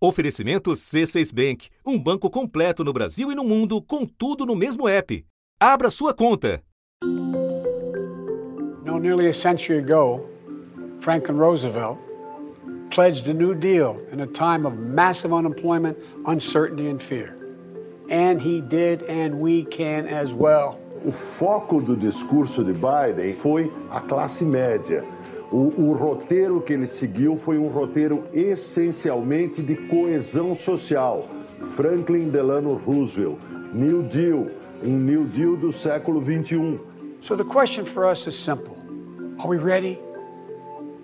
Oferecimento C6 Bank, um banco completo no Brasil e no mundo, com tudo no mesmo app. Abra sua conta. No, nearly a century ago, Franklin Roosevelt pledged a New Deal in a time of massive unemployment, uncertainty, and fear. And he did, and we can as well. O foco do discurso de Biden foi a classe média. O, o, roteiro que ele seguiu foi um roteiro essencialmente de coesão social. Franklin Delano Roosevelt, New Deal, um New Deal do século 21. So the question for us is simple. Are we ready?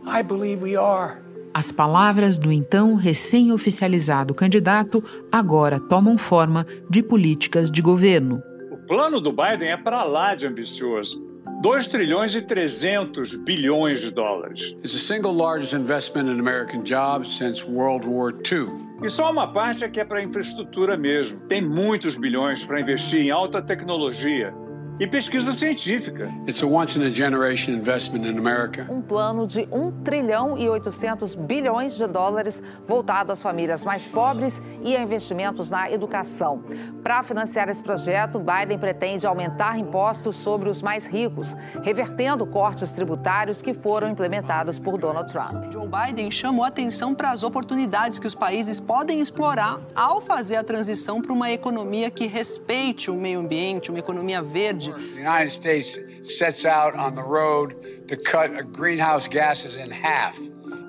I believe we are. As palavras do então recém-oficializado candidato agora tomam forma de políticas de governo. O plano do Biden é para lá de ambicioso. 2 trilhões e 300 bilhões de dólares. It's the single largest investment in American jobs since World War II. E só uma parte é que é para infraestrutura mesmo. Tem muitos bilhões para investir em alta tecnologia, e pesquisa científica. It's a once in a generation investment in America. Um plano de 1 trilhão e 800 bilhões de dólares voltado às famílias mais pobres e a investimentos na educação. Para financiar esse projeto, Biden pretende aumentar impostos sobre os mais ricos, revertendo cortes tributários que foram implementados por Donald Trump. Joe Biden chamou atenção para as oportunidades que os países podem explorar ao fazer a transição para uma economia que respeite o meio ambiente, uma economia verde The United States sets out on the road to cut greenhouse gases in half,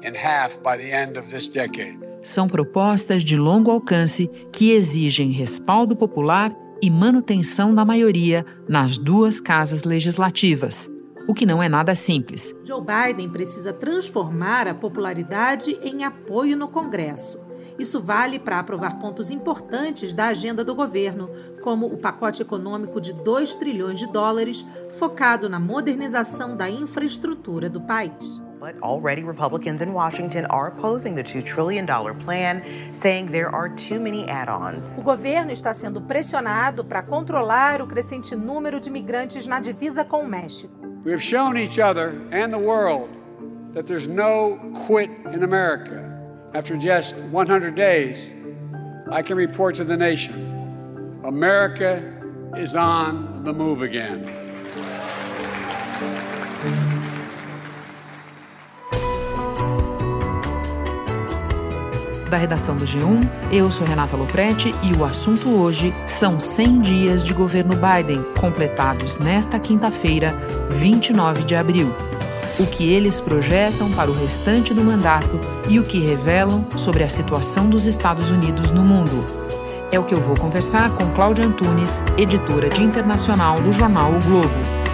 in half by the end of this decade. São propostas de longo alcance que exigem respaldo popular e manutenção da maioria nas duas casas legislativas, o que não é nada simples. Joe Biden precisa transformar a popularidade em apoio no Congresso. Isso vale para aprovar pontos importantes da agenda do governo, como o pacote econômico de 2 trilhões de dólares, focado na modernização da infraestrutura do país. But already Republicans in Washington are opposing the $2 trillion plan, saying there are too many add-ons. O governo está sendo pressionado para controlar o crescente número de migrantes na divisa com o México. We have shown each other and the world that there's no quit in America. After just 100 days, I can report to the nation America is on the move again. Da redação do G1, eu sou Renata Loprete e o assunto hoje são 100 dias de governo Biden, completados nesta quinta-feira, 29 de abril o que eles projetam para o restante do mandato e o que revelam sobre a situação dos Estados Unidos no mundo. É o que eu vou conversar com Cláudia Antunes, editora de internacional do jornal O Globo.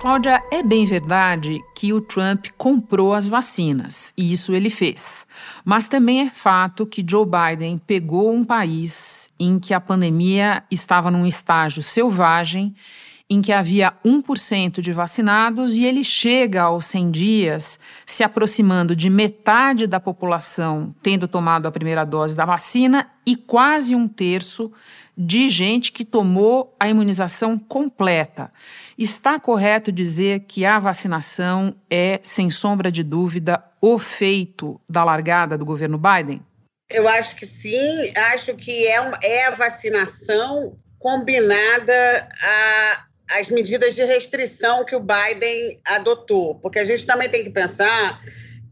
Cláudia, é bem verdade que o Trump comprou as vacinas, e isso ele fez. Mas também é fato que Joe Biden pegou um país em que a pandemia estava num estágio selvagem em que havia 1% de vacinados e ele chega aos 100 dias se aproximando de metade da população tendo tomado a primeira dose da vacina e quase um terço de gente que tomou a imunização completa. Está correto dizer que a vacinação é, sem sombra de dúvida, o feito da largada do governo Biden? Eu acho que sim, acho que é, uma, é a vacinação combinada a as medidas de restrição que o Biden adotou, porque a gente também tem que pensar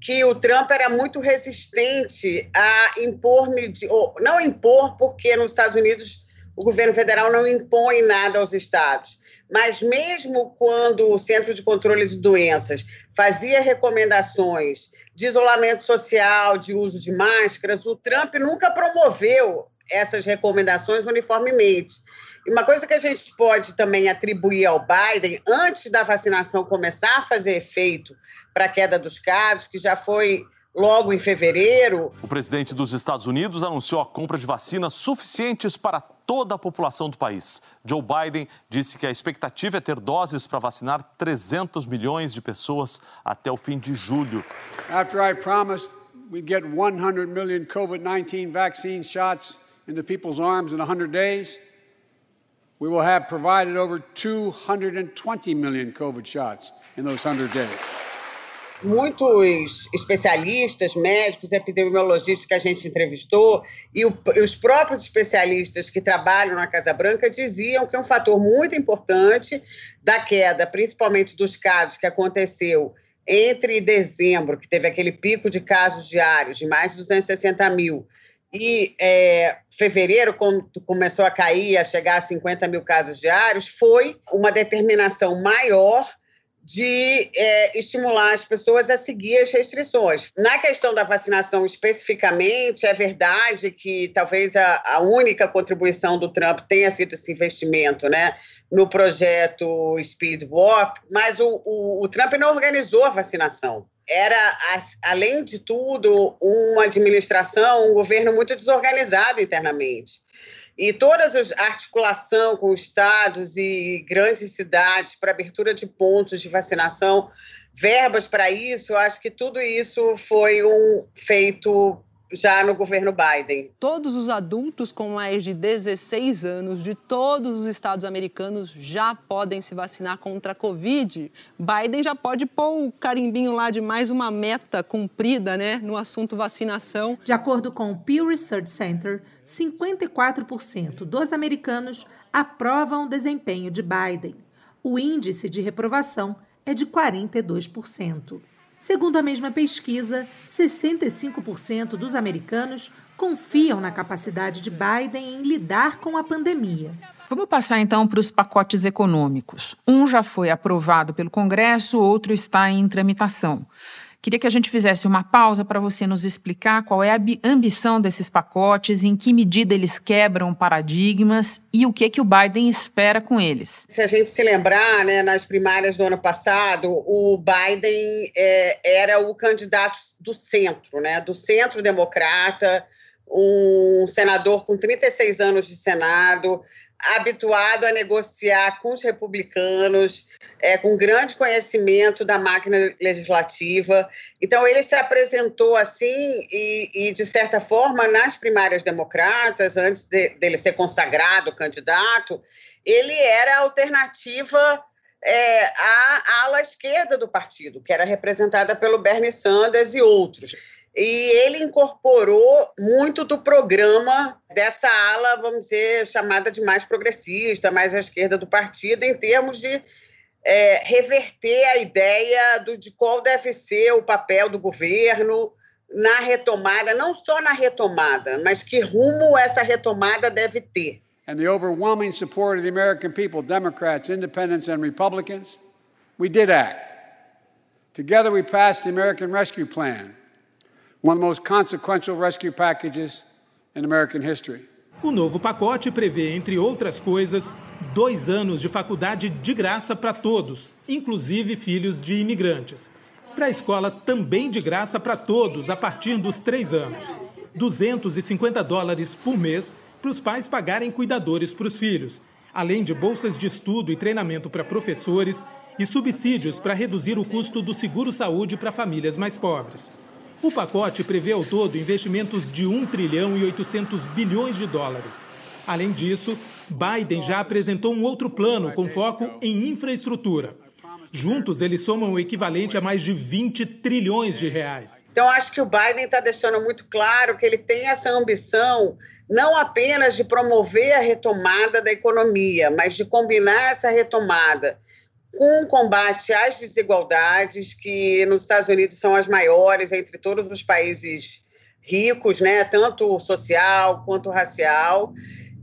que o Trump era muito resistente a impor, ou não impor, porque nos Estados Unidos o governo federal não impõe nada aos estados. Mas mesmo quando o Centro de Controle de Doenças fazia recomendações de isolamento social, de uso de máscaras, o Trump nunca promoveu essas recomendações uniformemente. E uma coisa que a gente pode também atribuir ao Biden, antes da vacinação começar a fazer efeito para a queda dos casos, que já foi logo em fevereiro. O presidente dos Estados Unidos anunciou a compra de vacinas suficientes para toda a população do país. Joe Biden disse que a expectativa é ter doses para vacinar 300 milhões de pessoas até o fim de julho. After I promised we'd get 100 million COVID-19 vaccine shots into people's arms in 100 days, we will have provided over 220 million COVID shots in those 100 days. muitos especialistas, médicos, epidemiologistas que a gente entrevistou e, o, e, os próprios especialistas que trabalham na Casa Branca diziam que um fator muito importante da queda, principalmente dos casos que aconteceu entre dezembro, que teve aquele pico de casos diários de mais de 260 mil, e é, fevereiro, quando começou a cair, a chegar a 50 mil casos diários, foi uma determinação maior de é, estimular as pessoas a seguir as restrições. Na questão da vacinação especificamente, é verdade que talvez a, a única contribuição do Trump tenha sido esse investimento né, no projeto Speed Warp, mas o, o, o Trump não organizou a vacinação era, além de tudo, uma administração, um governo muito desorganizado internamente. E toda a articulação com estados e grandes cidades para abertura de pontos de vacinação, verbas para isso, acho que tudo isso foi um feito já no governo Biden. Todos os adultos com mais de 16 anos de todos os estados americanos já podem se vacinar contra a Covid. Biden já pode pôr o carimbinho lá de mais uma meta cumprida, né, no assunto vacinação. De acordo com o Pew Research Center, 54% dos americanos aprovam o desempenho de Biden. O índice de reprovação é de 42%. Segundo a mesma pesquisa, 65% dos americanos confiam na capacidade de Biden em lidar com a pandemia. Vamos passar então para os pacotes econômicos. Um já foi aprovado pelo Congresso, outro está em tramitação. Queria que a gente fizesse uma pausa para você nos explicar qual é a ambição desses pacotes, em que medida eles quebram paradigmas e o que que o Biden espera com eles. Se a gente se lembrar, né, nas primárias do ano passado, o Biden é, era o candidato do centro, né, do centro democrata, um senador com 36 anos de Senado, habituado a negociar com os republicanos, é, com grande conhecimento da máquina legislativa. Então, ele se apresentou assim, e, e de certa forma, nas primárias democratas, antes de, dele ser consagrado candidato, ele era a alternativa é, à ala esquerda do partido, que era representada pelo Bernie Sanders e outros e ele incorporou muito do programa dessa ala, vamos dizer, chamada de mais progressista, mais à esquerda do partido, em termos de é, reverter a ideia do, de qual deve ser o papel do governo na retomada, não só na retomada, mas que rumo essa retomada deve ter. And the overwhelming support of the American people, Democrats, Independents, and Republicans, we did act. Together we passed the American Rescue Plan one of the most consequential rescue packages in American history. O novo pacote prevê, entre outras coisas, dois anos de faculdade de graça para todos, inclusive filhos de imigrantes. Para a escola, também de graça para todos, a partir dos três anos. 250 dólares por mês para os pais pagarem cuidadores para os filhos, além de bolsas de estudo e treinamento para professores e subsídios para reduzir o custo do seguro-saúde para famílias mais pobres. O pacote prevê ao todo investimentos de 1 trilhão e 800 bilhões de dólares. Além disso, Biden já apresentou um outro plano com foco em infraestrutura. Juntos, eles somam o equivalente a mais de 20 trilhões de reais. Então, acho que o Biden está deixando muito claro que ele tem essa ambição não apenas de promover a retomada da economia, mas de combinar essa retomada com o combate às desigualdades, que nos Estados Unidos são as maiores entre todos os países ricos, né, tanto social quanto racial.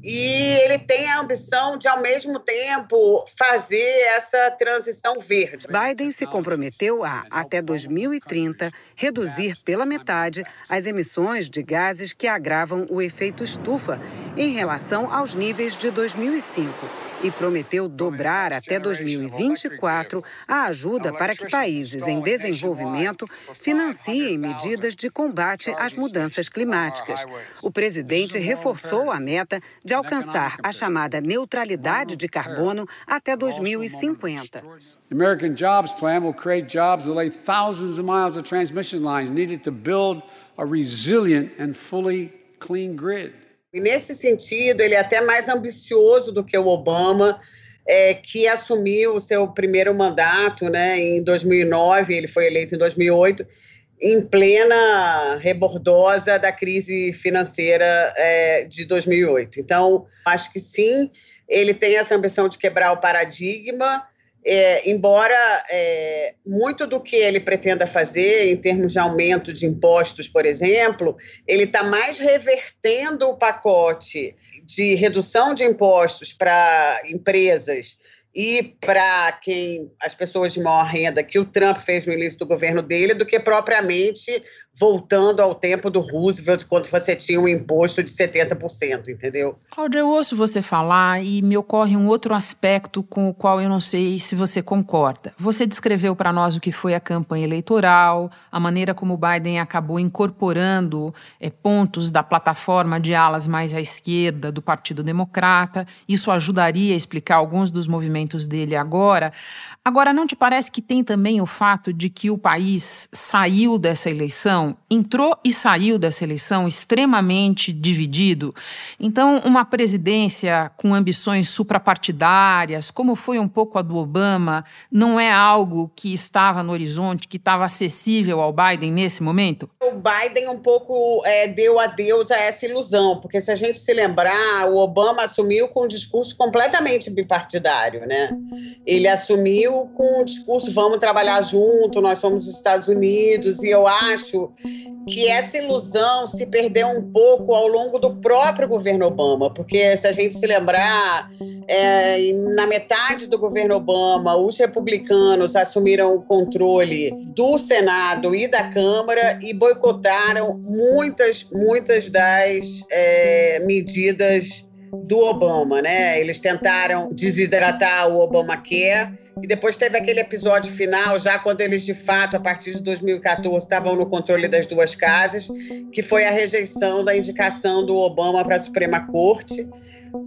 E ele tem a ambição de, ao mesmo tempo, fazer essa transição verde. Biden se comprometeu a, até 2030, reduzir pela metade as emissões de gases que agravam o efeito estufa em relação aos níveis de 2005 e prometeu dobrar até 2024 a ajuda para que países em desenvolvimento financiem medidas de combate às mudanças climáticas. O presidente reforçou a meta de alcançar a chamada neutralidade de carbono até 2050. The American Jobs Plan will create jobs that lay thousands of miles of transmission lines needed to build a resilient and fully clean grid. E nesse sentido, ele é até mais ambicioso do que o Obama. é, que assumiu o seu primeiro mandato né, em 2009, ele foi eleito em 2008, em plena rebordosa da crise financeira é, de 2008. Então, acho que sim, ele tem essa ambição de quebrar o paradigma, é, embora é, muito do que ele pretenda fazer, em termos de aumento de impostos, por exemplo, ele está mais revertendo o pacote de redução de impostos para empresas e para quem as pessoas de maior renda que o Trump fez no início do governo dele do que propriamente voltando ao tempo do Roosevelt, quando você tinha um imposto de 70%, entendeu? Cláudia, eu ouço você falar e me ocorre um outro aspecto com o qual eu não sei se você concorda. Você descreveu para nós o que foi a campanha eleitoral, a maneira como Biden acabou incorporando é, pontos da plataforma de alas mais à esquerda do Partido Democrata. Isso ajudaria a explicar alguns dos movimentos dele agora. Agora, não te parece que tem também o fato de que o país saiu dessa eleição, entrou e saiu dessa eleição extremamente dividido? Então, uma presidência com ambições suprapartidárias, como foi um pouco a do Obama, não é algo que estava no horizonte, que estava acessível ao Biden nesse momento? O Biden um pouco é, deu adeus a essa ilusão, porque se a gente se lembrar, o Obama assumiu com um discurso completamente bipartidário, né? Ele assumiu com o discurso vamos trabalhar junto, nós somos os Estados Unidos, e eu acho que essa ilusão se perdeu um pouco ao longo do próprio governo Obama, porque se a gente se lembrar, é, na metade do governo Obama, os republicanos assumiram o controle do Senado e da Câmara e boicotaram muitas, muitas das é, medidas do Obama, né? Eles tentaram desidratar o Obamacare e depois teve aquele episódio final, já quando eles de fato, a partir de 2014, estavam no controle das duas casas, que foi a rejeição da indicação do Obama para a Suprema Corte.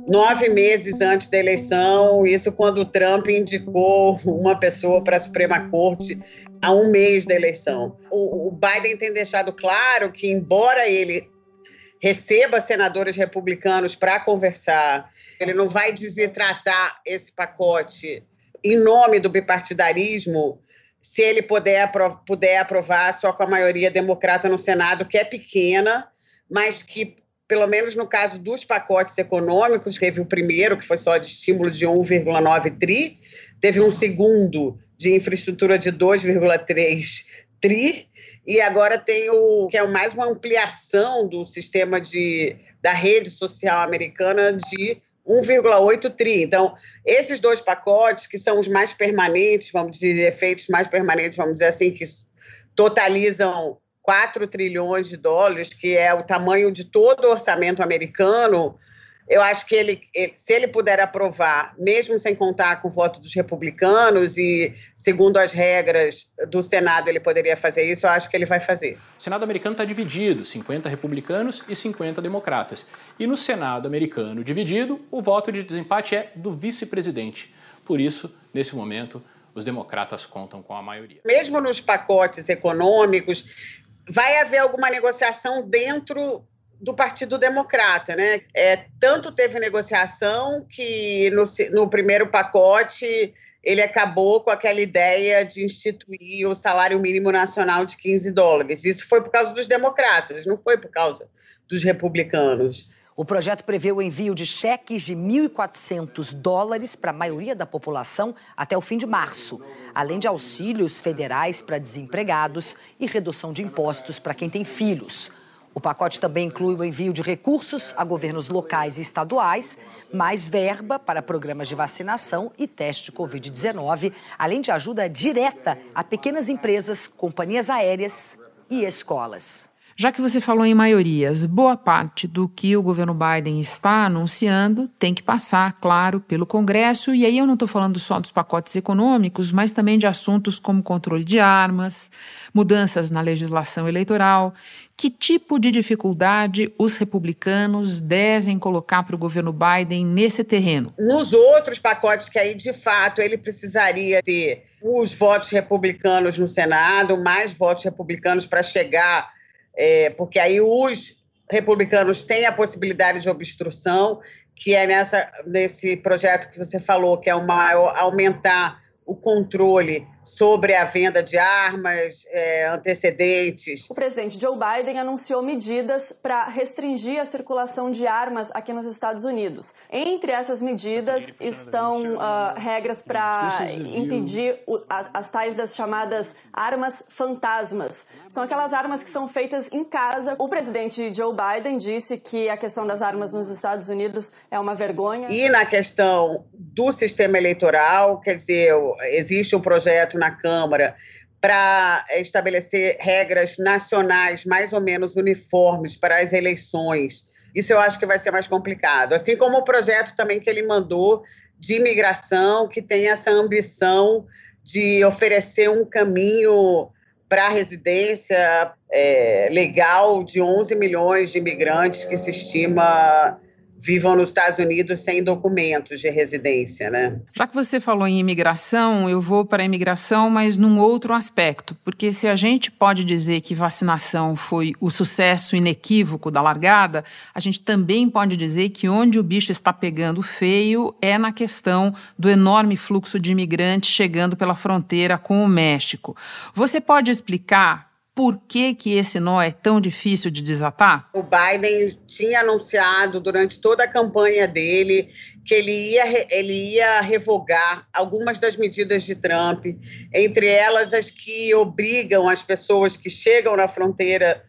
Nove meses antes da eleição, isso quando o Trump indicou uma pessoa para a Suprema Corte a um mês da eleição. O, o Biden tem deixado claro que, embora ele receba senadores republicanos para conversar, ele não vai desidratar esse pacote em nome do bipartidarismo, se ele puder, puder aprovar só com a maioria democrata no Senado, que é pequena, mas que, pelo menos no caso dos pacotes econômicos, teve o primeiro, que foi só de estímulo de 1,9 tri, teve um segundo de infraestrutura de 2,3 tri, e agora tem o que é mais uma ampliação do sistema de, da rede social americana de 1,8 tri. Então, esses dois pacotes, que são os mais permanentes, vamos dizer, efeitos mais permanentes, vamos dizer assim, que totalizam 4 trilhões de dólares, que é o tamanho de todo o orçamento americano, eu acho que ele, se ele puder aprovar, mesmo sem contar com o voto dos republicanos e segundo as regras do Senado ele poderia fazer isso, eu acho que ele vai fazer. O Senado americano está dividido, 50 republicanos e 50 democratas. E no Senado americano dividido, o voto de desempate é do vice-presidente. Por isso, nesse momento, os democratas contam com a maioria. Mesmo nos pacotes econômicos, vai haver alguma negociação dentro do Partido Democrata, né? É, tanto teve negociação que no, no primeiro pacote ele acabou com aquela ideia de instituir o salário mínimo nacional de 15 dólares. Isso foi por causa dos democratas, não foi por causa dos republicanos. O projeto prevê o envio de cheques de 1.400 dólares para a maioria da população até o fim de março, além de auxílios federais para desempregados e redução de impostos para quem tem filhos. O pacote também inclui o envio de recursos a governos locais e estaduais, mais verba para programas de vacinação e teste Covid-19, além de ajuda direta a pequenas empresas, companhias aéreas e escolas. Já que você falou em maiorias, boa parte do que o governo Biden está anunciando tem que passar, claro, pelo Congresso. E aí eu não estou falando só dos pacotes econômicos, mas também de assuntos como controle de armas, mudanças na legislação eleitoral que tipo de dificuldade os republicanos devem colocar para o governo Biden nesse terreno? Nos outros pacotes que aí, de fato, ele precisaria ter os votos republicanos no Senado, mais votos republicanos para chegar, é, porque aí os republicanos têm a possibilidade de obstrução. que é nessa, nesse projeto que você falou, que é o maior, aumentar o controle sobre a venda de armas, é, antecedentes. O presidente Joe Biden anunciou medidas para restringir a circulação de armas aqui nos Estados Unidos. Entre essas medidas estão uh, regras para impedir o, a, as tais das chamadas armas fantasmas. São aquelas armas que são feitas em casa. O presidente Joe Biden disse que a questão das armas nos Estados Unidos é uma vergonha. E na questão do sistema eleitoral, quer dizer, existe um projeto na Câmara para estabelecer regras nacionais mais ou menos uniformes para as eleições. Isso eu acho que vai ser mais complicado. Assim como o projeto também que ele mandou de imigração, que tem essa ambição de oferecer um caminho para a residência é, legal de 11 milhões de imigrantes que se estima vivam nos Estados Unidos sem documentos de residência, né? Já que você falou em imigração, eu vou para a imigração, mas num outro aspecto, porque se a gente pode dizer que vacinação foi o sucesso inequívoco da largada, a gente também pode dizer que onde o bicho está pegando feio é na questão do enorme fluxo de imigrantes chegando pela fronteira com o México. Você pode explicar por que, que esse nó é tão difícil de desatar? O Biden tinha anunciado durante toda a campanha dele que ele ia, ele ia revogar algumas das medidas de Trump, entre elas as que obrigam as pessoas que chegam na fronteira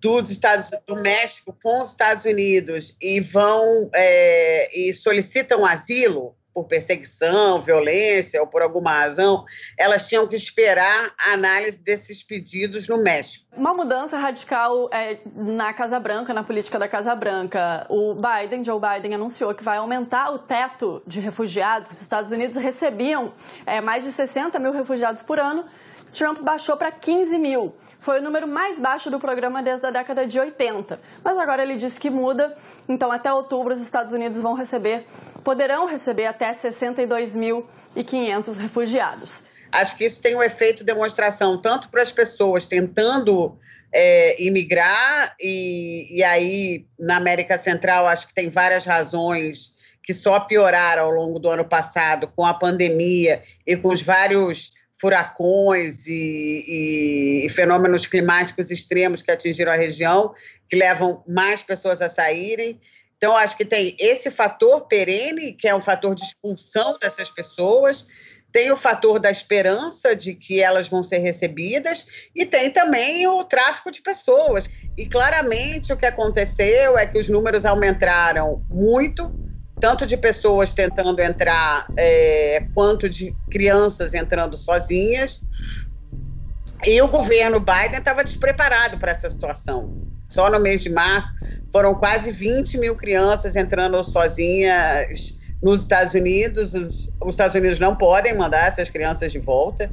dos Estados do México com os Estados Unidos e vão é, e solicitam asilo por perseguição, violência ou por alguma razão, elas tinham que esperar a análise desses pedidos no México. Uma mudança radical é, na Casa Branca, na política da Casa Branca. O Biden, Joe Biden, anunciou que vai aumentar o teto de refugiados. Os Estados Unidos recebiam é, mais de 60 mil refugiados por ano. Trump baixou para 15 mil. Foi o número mais baixo do programa desde a década de 80. Mas agora ele disse que muda, então até outubro os Estados Unidos vão receber, poderão receber até 62.500 refugiados. Acho que isso tem um efeito demonstração tanto para as pessoas tentando é, imigrar, e, e aí na América Central acho que tem várias razões que só pioraram ao longo do ano passado com a pandemia e com os vários furacões e, e, fenômenos climáticos extremos que atingiram a região, que levam mais pessoas a saírem. Então, acho que tem esse fator perene, que é um fator de expulsão dessas pessoas, tem o fator da esperança de que elas vão ser recebidas, e tem também o tráfico de pessoas. E claramente o que aconteceu é que os números aumentaram muito tanto de pessoas tentando entrar, é, quanto de crianças entrando sozinhas. E o governo Biden estava despreparado para essa situação. Só no mês de março foram quase 20 mil crianças entrando sozinhas nos Estados Unidos. Os, os Estados Unidos não podem mandar essas crianças de volta.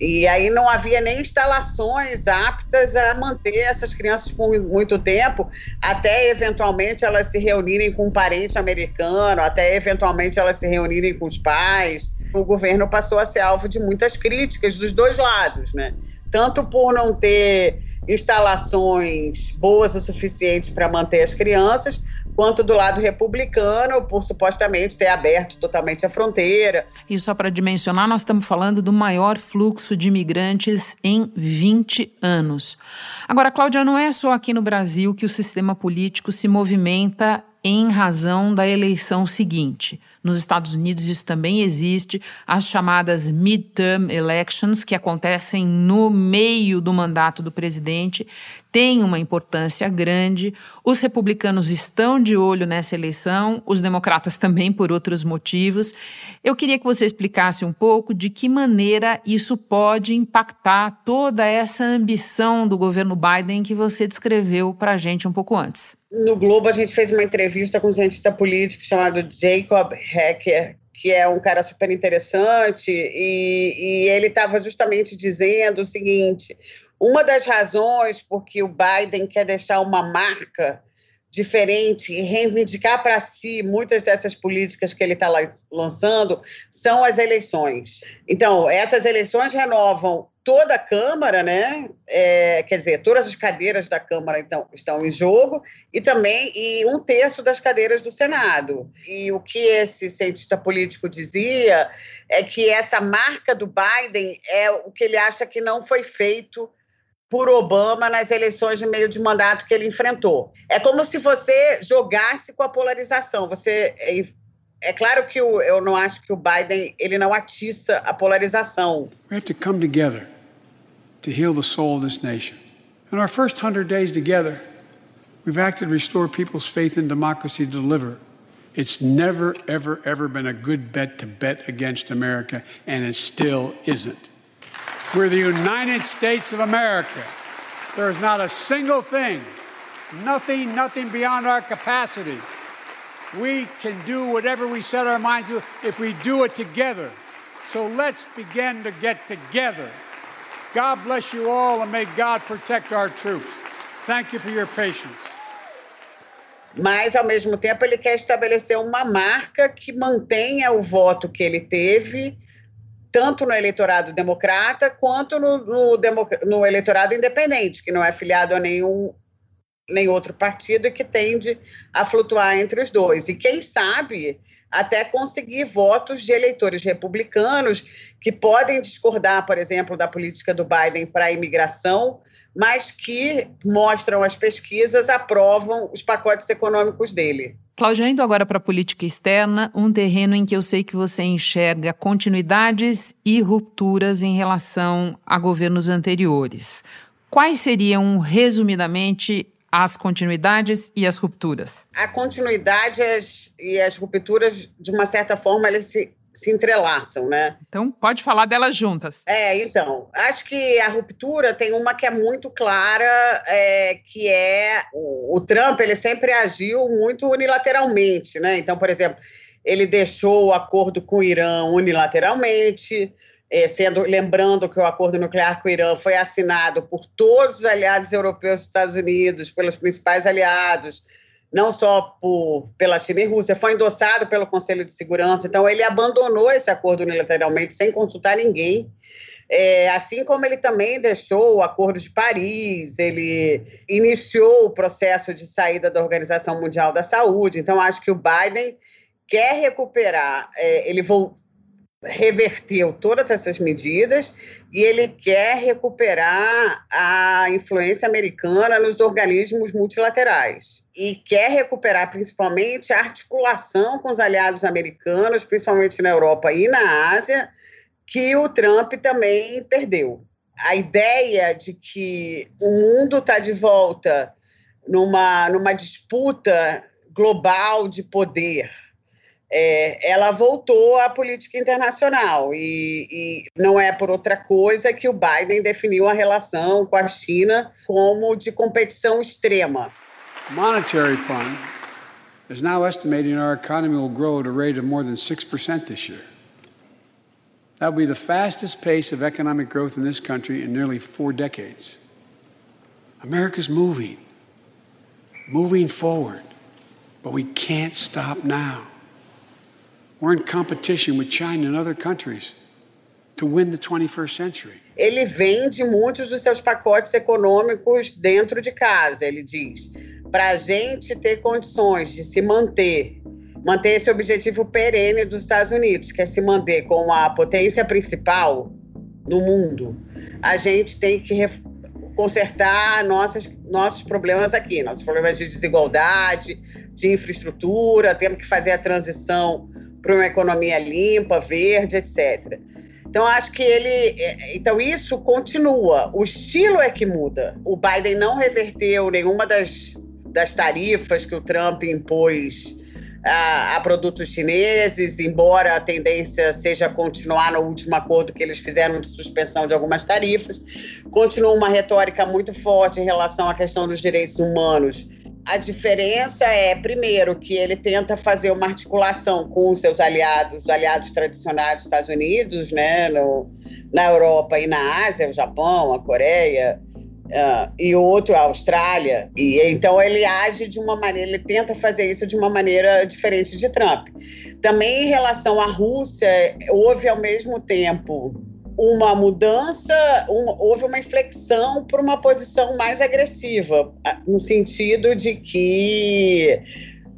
E aí não havia nem instalações aptas a manter essas crianças por muito tempo, até eventualmente elas se reunirem com um parente americano, até eventualmente elas se reunirem com os pais. O governo passou a ser alvo de muitas críticas dos dois lados, né? Tanto por não ter instalações boas o suficiente para manter as crianças, quanto do lado republicano, por supostamente ter aberto totalmente a fronteira. E só para dimensionar, nós estamos falando do maior fluxo de imigrantes em 20 anos. Agora, Cláudia, não é só aqui no Brasil que o sistema político se movimenta em razão da eleição seguinte. Nos Estados Unidos isso também existe, as chamadas midterm elections, que acontecem no meio do mandato do presidente, têm uma importância grande. Os republicanos estão de olho nessa eleição, os democratas também por outros motivos. Eu queria que você explicasse um pouco de que maneira isso pode impactar toda essa ambição do governo Biden que você descreveu para a gente um pouco antes. No Globo, a gente fez uma entrevista com um cientista político chamado Jacob Hacker, que é um cara super interessante, e, e ele estava justamente dizendo o seguinte: uma das razões por que o Biden quer deixar uma marca diferente e reivindicar para si muitas dessas políticas que ele está lançando são as eleições. Então, essas eleições renovam toda a Câmara, né? É, quer dizer, todas as cadeiras da Câmara então, estão em jogo e também e um terço das cadeiras do Senado. E o que esse cientista político dizia é que essa marca do Biden é o que ele acha que não foi feito por Obama nas eleições de meio de mandato que ele enfrentou. É como se você jogasse com a polarização. Você é, é claro que o, eu não acho que o Biden ele não atiça a polarização. We have to come together. to heal the soul of this nation. In our first 100 days together, we've acted to restore people's faith in democracy to deliver. It's never, ever, ever been a good bet to bet against America, and it still isn't. We're the United States of America. There's not a single thing, nothing, nothing beyond our capacity. We can do whatever we set our minds to if we do it together. So let's begin to get together. God bless you all and may God protect our troops. Thank you for your patience. Mas, ao mesmo tempo, ele quer estabelecer uma marca que mantenha o voto que ele teve, tanto no eleitorado democrata quanto no, no, no eleitorado independente, que não é filiado a nenhum nem outro partido e que tende a flutuar entre os dois. E quem sabe até conseguir votos de eleitores republicanos que podem discordar, por exemplo, da política do Biden para a imigração, mas que mostram as pesquisas, aprovam os pacotes econômicos dele. Cláudia, indo agora para a política externa, um terreno em que eu sei que você enxerga continuidades e rupturas em relação a governos anteriores. Quais seriam, resumidamente, as continuidades e as rupturas? A continuidade e as rupturas, de uma certa forma, eles se, se entrelaçam, né? Então, pode falar delas juntas. É, então, acho que a ruptura tem uma que é muito clara, é, que é o, o Trump, ele sempre agiu muito unilateralmente, né? Então, por exemplo, ele deixou o acordo com o Irã unilateralmente, é, sendo, lembrando que o acordo nuclear com o Irã foi assinado por todos os aliados europeus dos Estados Unidos, pelos principais aliados, não só por, pela China e Rússia, foi endossado pelo Conselho de Segurança. Então, ele abandonou esse acordo unilateralmente, sem consultar ninguém. É, assim como ele também deixou o Acordo de Paris, ele iniciou o processo de saída da Organização Mundial da Saúde. Então, acho que o Biden quer recuperar, é, ele voltou reverteu todas essas medidas e ele quer recuperar a influência americana nos organismos multilaterais e quer recuperar principalmente a articulação com os aliados americanos, principalmente na Europa e na Ásia, que o Trump também perdeu. A ideia de que o mundo está de volta numa, numa disputa global de poder é, ela voltou à política internacional e, e, não é por outra coisa que o Biden definiu a relação com a China como de competição extrema. Monetary Fund is now estimating our economy will grow at a rate of more than 6% this year. That will be the fastest pace of economic growth in this country in nearly four decades. America's moving, moving forward, but we can't stop now. We're in competition with China and other countries to win the 21st century. Ele vende muitos dos seus pacotes econômicos dentro de casa, ele diz. Para a gente ter condições de se manter, manter esse objetivo perene dos Estados Unidos, que é se manter com a potência principal no mundo, a gente tem que consertar nossas, nossos problemas aqui, nossos problemas de desigualdade, de infraestrutura, temos que fazer a transição para uma economia limpa, verde, etc. Então, acho que ele. É, então, isso continua. O estilo é que muda. O Biden não reverteu nenhuma das, das tarifas que o Trump impôs a, a, produtos chineses, embora a tendência seja continuar no último acordo que eles fizeram de suspensão de algumas tarifas. Continua uma retórica muito forte em relação à questão dos direitos humanos a diferença é, primeiro, que ele tenta fazer uma articulação com os seus aliados, os aliados tradicionais dos Estados Unidos, né, no, na Europa e na Ásia, o Japão, a Coreia, uh, e outro a Austrália. E então ele age de uma maneira, ele tenta fazer isso de uma maneira diferente de Trump. Também em relação à Rússia, houve ao mesmo tempo uma mudança, houve uma inflexão para uma posição mais agressiva, no sentido de que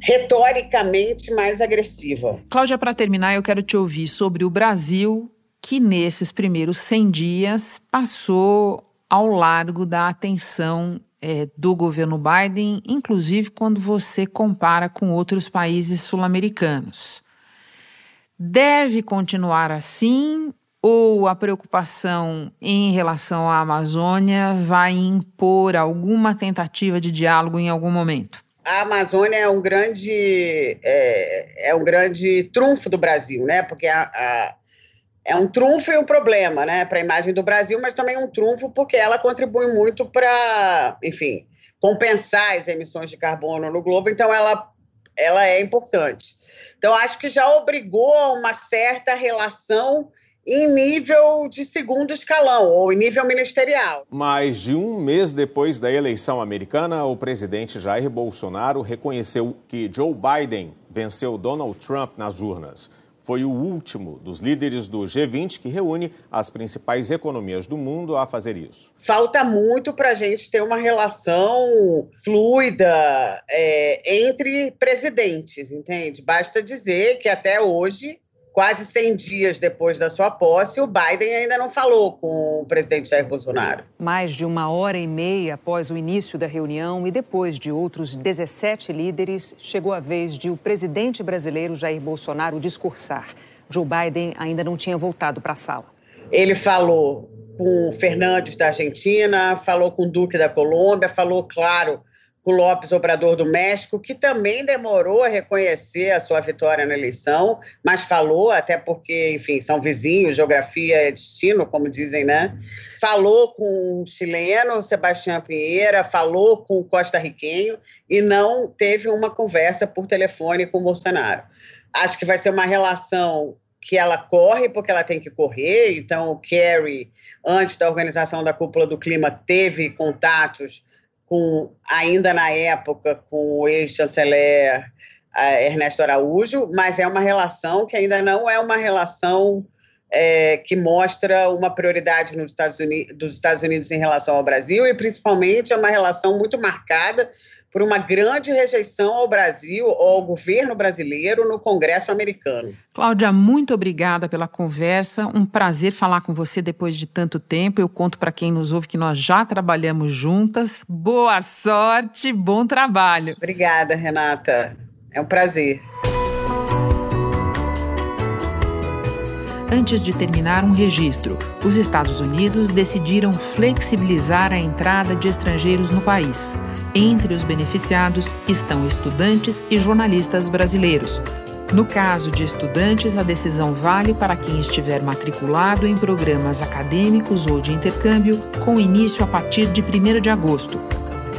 retoricamente mais agressiva. Cláudia, para terminar, eu quero te ouvir sobre o Brasil, que nesses primeiros 100 dias passou ao largo da atenção é, do governo Biden, inclusive quando você compara com outros países sul-americanos. Deve continuar assim ou a preocupação em relação à Amazônia vai impor alguma tentativa de diálogo em algum momento? A Amazônia é um grande é, é um grande trunfo do Brasil, né? Porque a, a, é um trunfo e um problema, né, para a imagem do Brasil, mas também um trunfo porque ela contribui muito para, enfim, compensar as emissões de carbono no globo. Então ela ela é importante. Então acho que já obrigou a uma certa relação em nível de segundo escalão ou em nível ministerial. Mais de um mês depois da eleição americana, o presidente Jair Bolsonaro reconheceu que Joe Biden venceu Donald Trump nas urnas. Foi o último dos líderes do G20 que reúne as principais economias do mundo a fazer isso. Falta muito para a gente ter uma relação fluida é, entre presidentes, entende? Basta dizer que até hoje quase 100 dias depois da sua posse, o Biden ainda não falou com o presidente Jair Bolsonaro. Mais de uma hora e meia após o início da reunião e depois de outros 17 líderes, chegou a vez de o presidente brasileiro Jair Bolsonaro discursar. Joe Biden ainda não tinha voltado para a sala. Ele falou com o Fernandes da Argentina, falou com o Duque da Colômbia, falou, claro, com Lopes Obrador do México, que também demorou a reconhecer a sua vitória na eleição, mas falou, até porque, enfim, são vizinhos, geografia é destino, como dizem, né? Falou com o chileno Sebastião Pinheira, falou com o costarriquenho e não teve uma conversa por telefone com o Bolsonaro. Acho que vai ser uma relação que ela corre porque ela tem que correr, então o Kerry, antes da organização da cúpula do clima, teve contatos com ainda na época com o ex-chanceler Ernesto Araújo, mas é uma relação que ainda não é uma relação é, que mostra uma prioridade nos Estados Unidos, dos Estados Unidos em relação ao Brasil e principalmente é uma relação muito marcada por uma grande rejeição ao Brasil, ao governo brasileiro no Congresso americano. Cláudia, muito obrigada pela conversa. Um prazer falar com você depois de tanto tempo. Eu conto para quem nos ouve que nós já trabalhamos juntas. Boa sorte, bom trabalho. Obrigada, Renata. É um prazer. Antes de terminar um registro, os Estados Unidos decidiram flexibilizar a entrada de estrangeiros no país. Entre os beneficiados estão estudantes e jornalistas brasileiros. No caso de estudantes, a decisão vale para quem estiver matriculado em programas acadêmicos ou de intercâmbio com início a partir de 1 de agosto.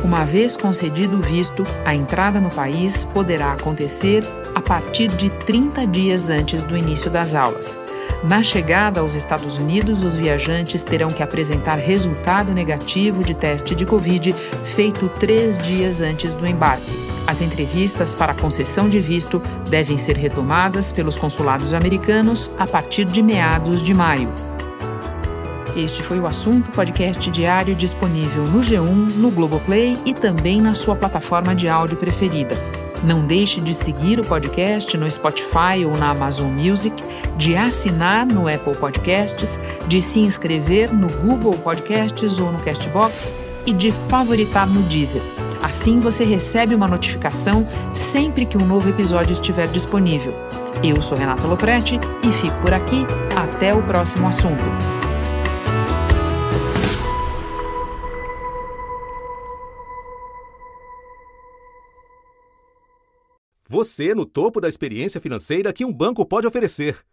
Uma vez concedido o visto, a entrada no país poderá acontecer a partir de 30 dias antes do início das aulas. Na chegada aos Estados Unidos, os viajantes terão que apresentar resultado negativo de teste de Covid feito três dias antes do embarque. As entrevistas para concessão de visto devem ser retomadas pelos consulados americanos a partir de meados de maio. Este foi o assunto podcast diário disponível no G1, no Globoplay e também na sua plataforma de áudio preferida. Não deixe de seguir o podcast no Spotify ou na Amazon Music, de assinar no Apple Podcasts, de se inscrever no Google Podcasts ou no Castbox e de favoritar no Deezer. Assim você recebe uma notificação sempre que um novo episódio estiver disponível. Eu sou Renata Loprete e fico por aqui. Até o próximo assunto. Você no topo da experiência financeira que um banco pode oferecer.